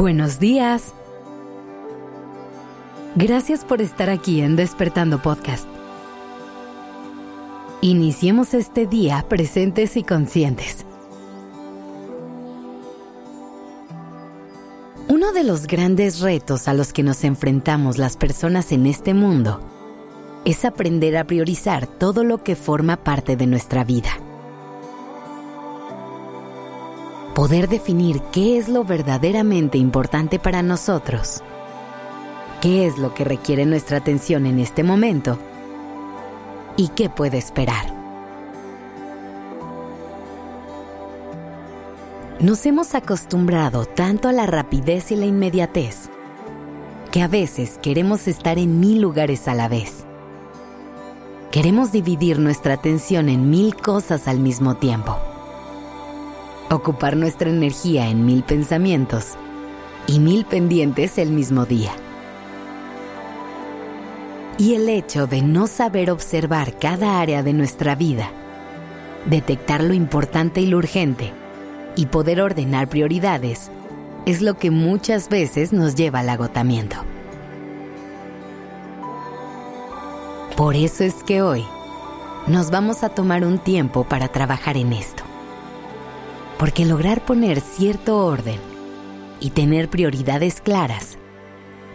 Buenos días. Gracias por estar aquí en Despertando Podcast. Iniciemos este día presentes y conscientes. Uno de los grandes retos a los que nos enfrentamos las personas en este mundo es aprender a priorizar todo lo que forma parte de nuestra vida. Poder definir qué es lo verdaderamente importante para nosotros, qué es lo que requiere nuestra atención en este momento y qué puede esperar. Nos hemos acostumbrado tanto a la rapidez y la inmediatez que a veces queremos estar en mil lugares a la vez. Queremos dividir nuestra atención en mil cosas al mismo tiempo. Ocupar nuestra energía en mil pensamientos y mil pendientes el mismo día. Y el hecho de no saber observar cada área de nuestra vida, detectar lo importante y lo urgente y poder ordenar prioridades es lo que muchas veces nos lleva al agotamiento. Por eso es que hoy nos vamos a tomar un tiempo para trabajar en esto. Porque lograr poner cierto orden y tener prioridades claras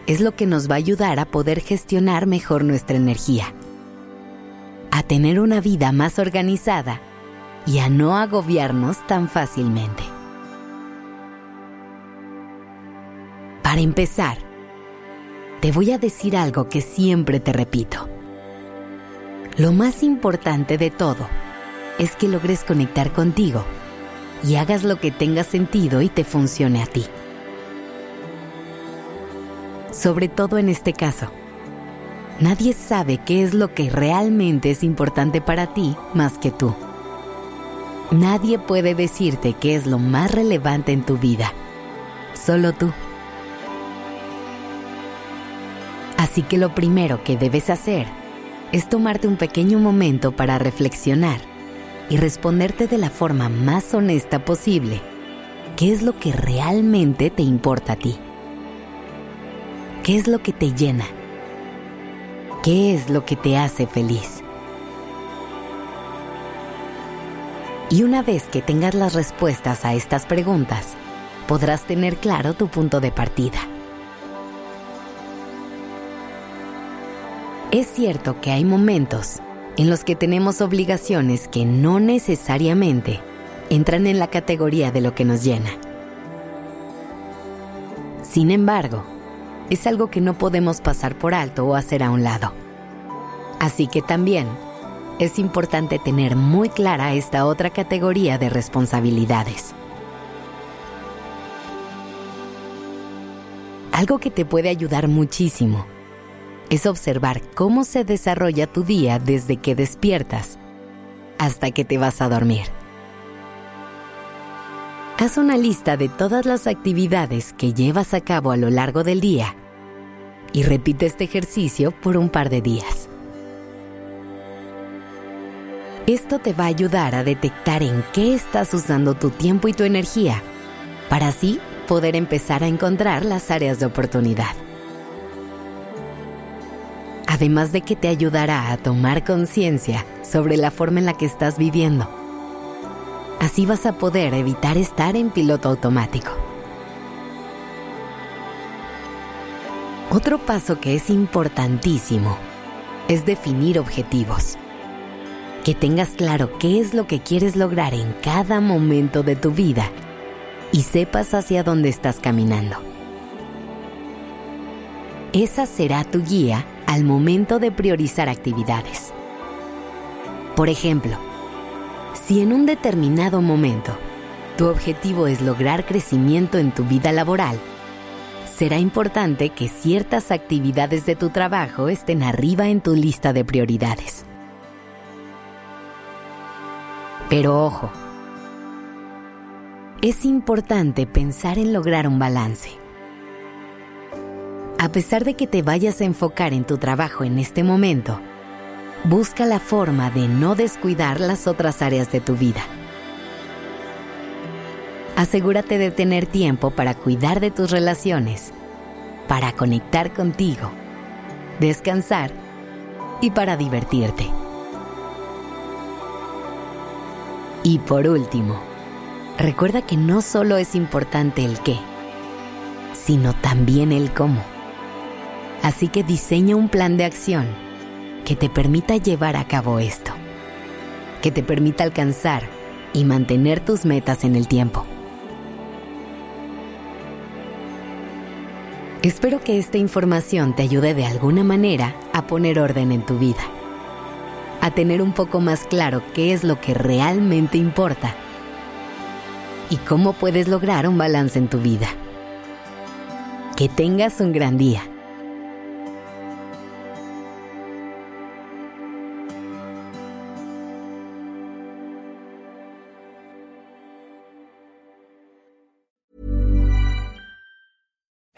es lo que nos va a ayudar a poder gestionar mejor nuestra energía, a tener una vida más organizada y a no agobiarnos tan fácilmente. Para empezar, te voy a decir algo que siempre te repito. Lo más importante de todo es que logres conectar contigo y hagas lo que tenga sentido y te funcione a ti. Sobre todo en este caso, nadie sabe qué es lo que realmente es importante para ti más que tú. Nadie puede decirte qué es lo más relevante en tu vida, solo tú. Así que lo primero que debes hacer es tomarte un pequeño momento para reflexionar y responderte de la forma más honesta posible qué es lo que realmente te importa a ti. ¿Qué es lo que te llena? ¿Qué es lo que te hace feliz? Y una vez que tengas las respuestas a estas preguntas, podrás tener claro tu punto de partida. Es cierto que hay momentos en los que tenemos obligaciones que no necesariamente entran en la categoría de lo que nos llena. Sin embargo, es algo que no podemos pasar por alto o hacer a un lado. Así que también es importante tener muy clara esta otra categoría de responsabilidades. Algo que te puede ayudar muchísimo es observar cómo se desarrolla tu día desde que despiertas hasta que te vas a dormir. Haz una lista de todas las actividades que llevas a cabo a lo largo del día y repite este ejercicio por un par de días. Esto te va a ayudar a detectar en qué estás usando tu tiempo y tu energía para así poder empezar a encontrar las áreas de oportunidad además de que te ayudará a tomar conciencia sobre la forma en la que estás viviendo. Así vas a poder evitar estar en piloto automático. Otro paso que es importantísimo es definir objetivos. Que tengas claro qué es lo que quieres lograr en cada momento de tu vida y sepas hacia dónde estás caminando. Esa será tu guía al momento de priorizar actividades. Por ejemplo, si en un determinado momento tu objetivo es lograr crecimiento en tu vida laboral, será importante que ciertas actividades de tu trabajo estén arriba en tu lista de prioridades. Pero ojo, es importante pensar en lograr un balance a pesar de que te vayas a enfocar en tu trabajo en este momento, busca la forma de no descuidar las otras áreas de tu vida. asegúrate de tener tiempo para cuidar de tus relaciones, para conectar contigo, descansar y para divertirte. Y por último, recuerda que no solo es importante el qué, sino también el cómo. Así que diseña un plan de acción que te permita llevar a cabo esto, que te permita alcanzar y mantener tus metas en el tiempo. Espero que esta información te ayude de alguna manera a poner orden en tu vida a tener un poco más claro qué es lo que realmente importa y cómo puedes lograr un balance en tu vida. Que tengas un gran día.